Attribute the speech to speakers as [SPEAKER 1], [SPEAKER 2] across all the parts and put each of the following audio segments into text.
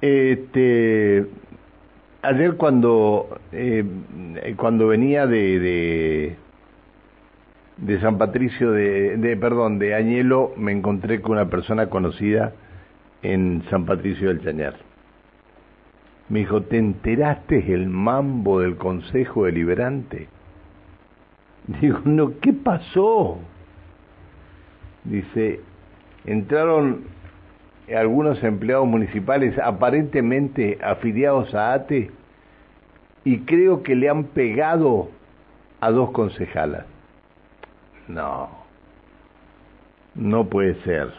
[SPEAKER 1] Este, ayer cuando eh, cuando venía de, de, San Patricio de, de perdón de Añelo me encontré con una persona conocida en San Patricio del Chañar. Me dijo, ¿te enteraste el mambo del Consejo Deliberante? Digo, no, ¿qué pasó? Dice, entraron algunos empleados municipales aparentemente afiliados a ATE y creo que le han pegado a dos concejalas. No, no puede ser.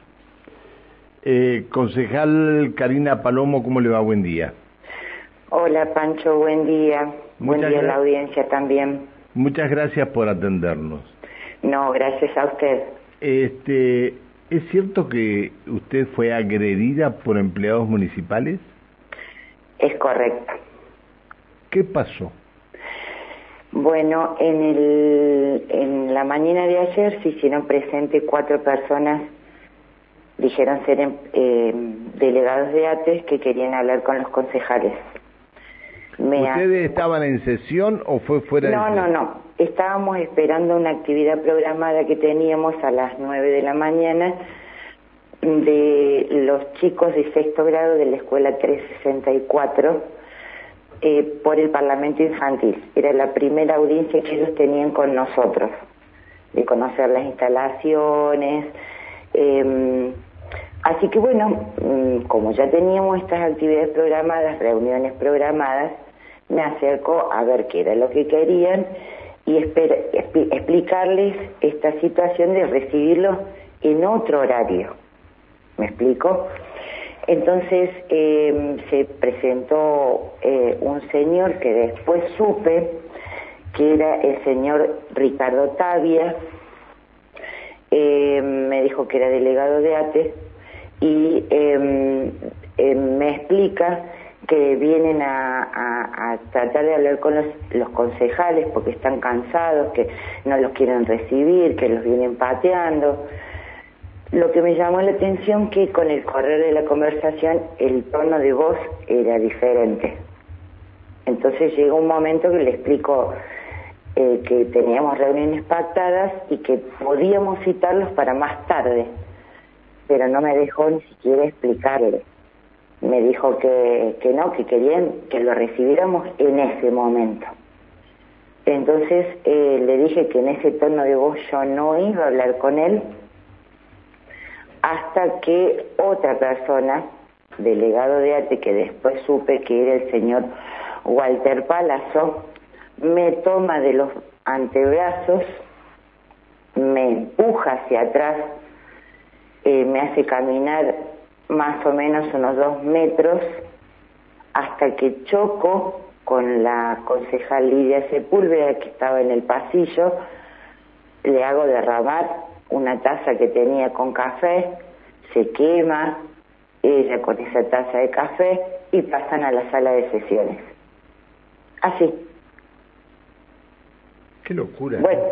[SPEAKER 1] Eh, concejal Karina Palomo, ¿cómo le va? Buen día.
[SPEAKER 2] Hola Pancho, buen día. buen día a la audiencia también.
[SPEAKER 1] Muchas gracias por atendernos.
[SPEAKER 2] No, gracias a usted.
[SPEAKER 1] Este, ¿Es cierto que usted fue agredida por empleados municipales?
[SPEAKER 2] Es correcto.
[SPEAKER 1] ¿Qué pasó?
[SPEAKER 2] Bueno, en, el, en la mañana de ayer se hicieron presentes cuatro personas, dijeron ser eh, delegados de ATES que querían hablar con los concejales.
[SPEAKER 1] ¿Ustedes estaban en sesión o fue fuera
[SPEAKER 2] no,
[SPEAKER 1] de
[SPEAKER 2] No, no, no. Estábamos esperando una actividad programada que teníamos a las 9 de la mañana de los chicos de sexto grado de la escuela 364 eh, por el Parlamento Infantil. Era la primera audiencia que ellos tenían con nosotros, de conocer las instalaciones. Eh, así que bueno, mm, como ya teníamos estas actividades programadas, reuniones programadas, me acerco a ver qué era lo que querían y explicarles esta situación de recibirlo en otro horario. ¿Me explico? Entonces em, se presentó eh, un señor que después supe que era el señor Ricardo Tavia, em, me dijo que era delegado de ATE y em, me explica que vienen a, tratar de hablar con los, concejales porque están cansados, que no los quieren recibir, que los vienen pateando. Lo que me llamó la atención que con el correr de la conversación el tono de voz era diferente. Entonces llegó un momento que le explico eh, que teníamos reuniones pactadas y que podíamos citarlos para más tarde, pero no me dejó ni siquiera explicarle me dijo que, que no, que querían que lo recibiéramos en ese momento. Entonces eh, le dije que en ese tono de voz yo no iba a hablar con él hasta que otra persona, delegado de ATE, que después supe que era el señor Walter Palazzo, me toma de los antebrazos, me empuja hacia atrás, eh, me hace caminar más o menos unos dos metros hasta que choco con la concejal Lidia Sepúlveda que estaba en el pasillo, le hago derramar una taza que tenía con café, se quema ella con esa taza de café y pasan a la sala de sesiones. Así.
[SPEAKER 1] Qué locura.
[SPEAKER 2] Bueno,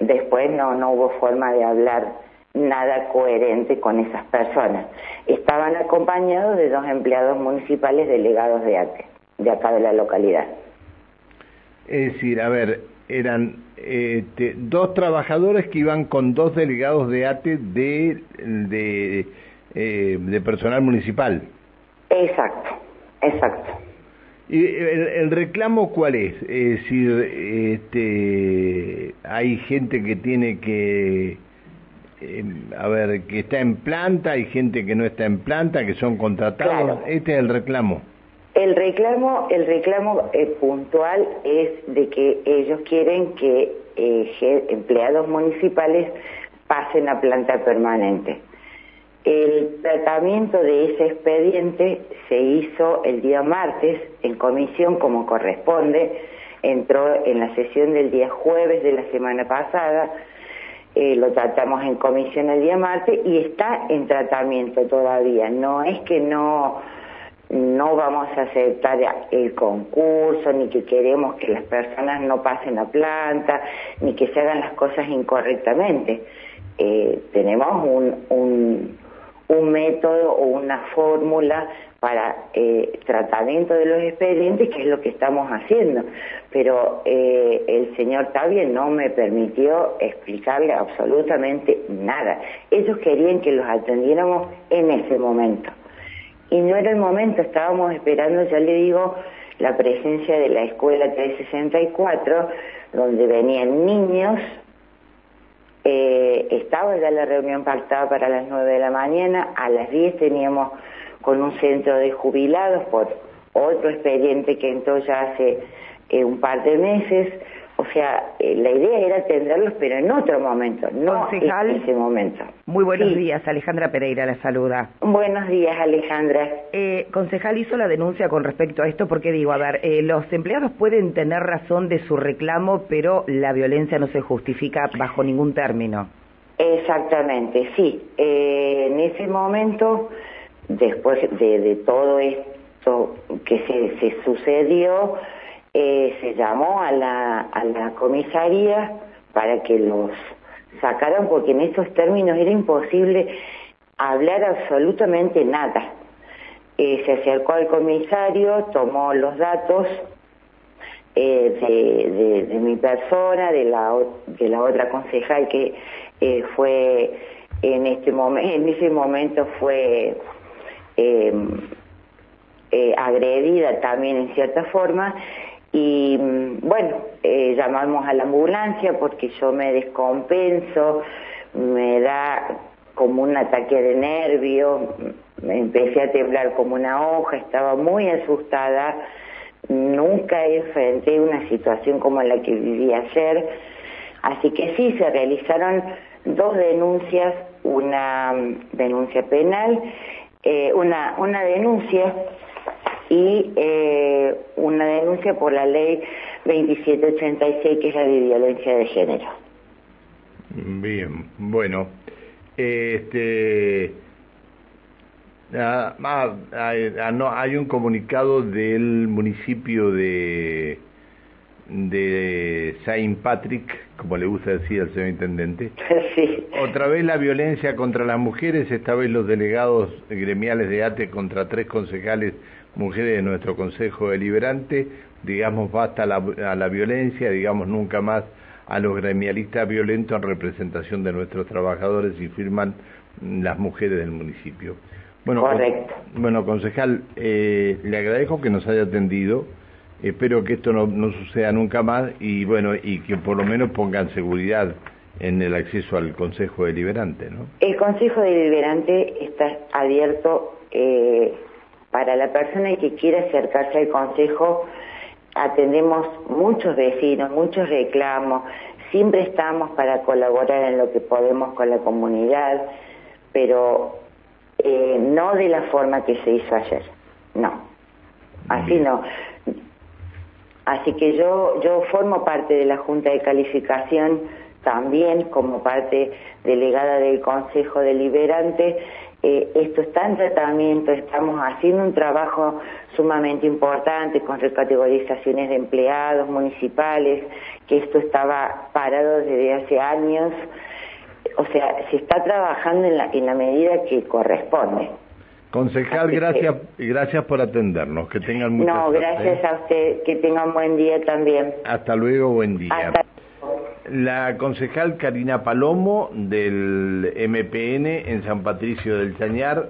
[SPEAKER 2] después no, no hubo forma de hablar nada coherente con esas personas. Estaban acompañados de dos empleados municipales delegados de ATE, de acá de la localidad.
[SPEAKER 1] Es decir, a ver, eran este, dos trabajadores que iban con dos delegados de ATE de, de, eh, de personal municipal.
[SPEAKER 2] Exacto, exacto.
[SPEAKER 1] ¿Y el, reclamo cuál es? Es decir, este, hay gente que tiene que eh, a ver, que está en planta, hay gente que no está en planta, que son contratados. Este es el reclamo.
[SPEAKER 2] El reclamo, el reclamo eh, puntual es de que ellos quieren que eh, empleados municipales pasen a planta permanente. El tratamiento de ese expediente se hizo el día martes en comisión como corresponde, entró en la sesión del día jueves de la semana pasada, eh, lo tratamos en comisión el día martes y está en tratamiento todavía. No es que no, no vamos a aceptar el concurso, ni que queremos que las personas no pasen a planta, ni que se hagan las cosas incorrectamente. Eh, tenemos un, un método o una fórmula para eh, tratamiento de los expedientes, que es lo que estamos haciendo. Pero eh, el señor Tavia no me permitió explicarle absolutamente nada. Ellos querían que los atendiéramos en ese momento. Y no era el momento, estábamos esperando, ya le digo, la presencia de la escuela 364, donde venían niños, eh, estaba ya la reunión pactada para las 9 de la mañana, a las 10 teníamos con un centro de jubilados por otro expediente que ya hace eh, un par de meses, sea, eh, la idea era atenderlos, pero en otro momento, no en ese momento.
[SPEAKER 3] Muy buenos días, Alejandra Pereira la saluda.
[SPEAKER 2] Buenos días, Alejandra.
[SPEAKER 3] Eh, concejal hizo la denuncia con respecto a esto porque digo, a ver, eh, los empleados pueden tener razón de su reclamo, pero la violencia no se justifica bajo ningún término.
[SPEAKER 2] Exactamente, sí. en ese momento, después de, todo esto que se, se sucedió, eh, se llamó a la, a la comisaría para que los sacaran porque en estos términos era imposible hablar absolutamente nada. Eh, se acercó al comisario, tomó los datos eh, de, mi persona, de la, de la otra concejal que fue en este momento, en ese momento fue agredida también en cierta forma y bueno, eh, llamamos a la ambulancia porque yo me descompenso, me da como un ataque de nervio, me empecé a temblar como una hoja, estaba muy asustada, nunca enfrenté una situación como la que viví ayer, así que sí, se realizaron dos denuncias, una denuncia penal, eh, una, una denuncia y eh, una denuncia por la ley 2786, que es la de violencia de género.
[SPEAKER 1] Bien, bueno, este, ah, ah, hay, ah, no, hay un comunicado del municipio de de Saint Patrick, como le gusta decir al señor intendente.
[SPEAKER 2] Sí.
[SPEAKER 1] Otra vez la violencia contra las mujeres, esta vez los delegados gremiales de ATE contra tres concejales mujeres de nuestro Consejo Deliberante, digamos basta a la, violencia, digamos nunca más a los gremialistas violentos en representación de nuestros trabajadores y firman las mujeres del municipio. Bueno,
[SPEAKER 2] Correcto.
[SPEAKER 1] bueno concejal, eh, le agradezco que nos haya atendido. Espero que esto no, no, suceda nunca más y bueno y que por lo menos pongan seguridad en el acceso al Consejo Deliberante, ¿no?
[SPEAKER 2] El Consejo Deliberante está abierto eh, para la persona que quiera acercarse al consejo, atendemos muchos vecinos, muchos reclamos, siempre estamos para colaborar en lo que podemos con la comunidad, pero eh, no de la forma que se hizo ayer, no, así no. Así que yo, yo formo parte de la Junta de Calificación también como parte delegada del Consejo Deliberante eh, esto está en tratamiento, estamos haciendo un trabajo sumamente importante con recategorizaciones de empleados municipales, que esto estaba parado desde hace años. O sea, se está trabajando en la, en la medida que corresponde.
[SPEAKER 1] Concejal, gracias, gracias por atendernos. Que tengan mucha
[SPEAKER 2] No, gracias a usted. Que tengan buen día también.
[SPEAKER 1] Hasta luego, buen día la concejal Karina Palomo del MPN en San Patricio del Chañar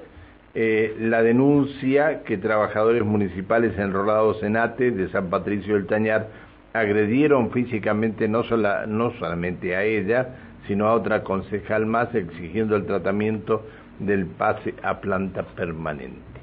[SPEAKER 1] eh, la denuncia que trabajadores municipales enrolados en ATE de San Patricio del Chañar agredieron físicamente no, no solamente a ella, sino a otra concejal más exigiendo el tratamiento del pase a planta permanente.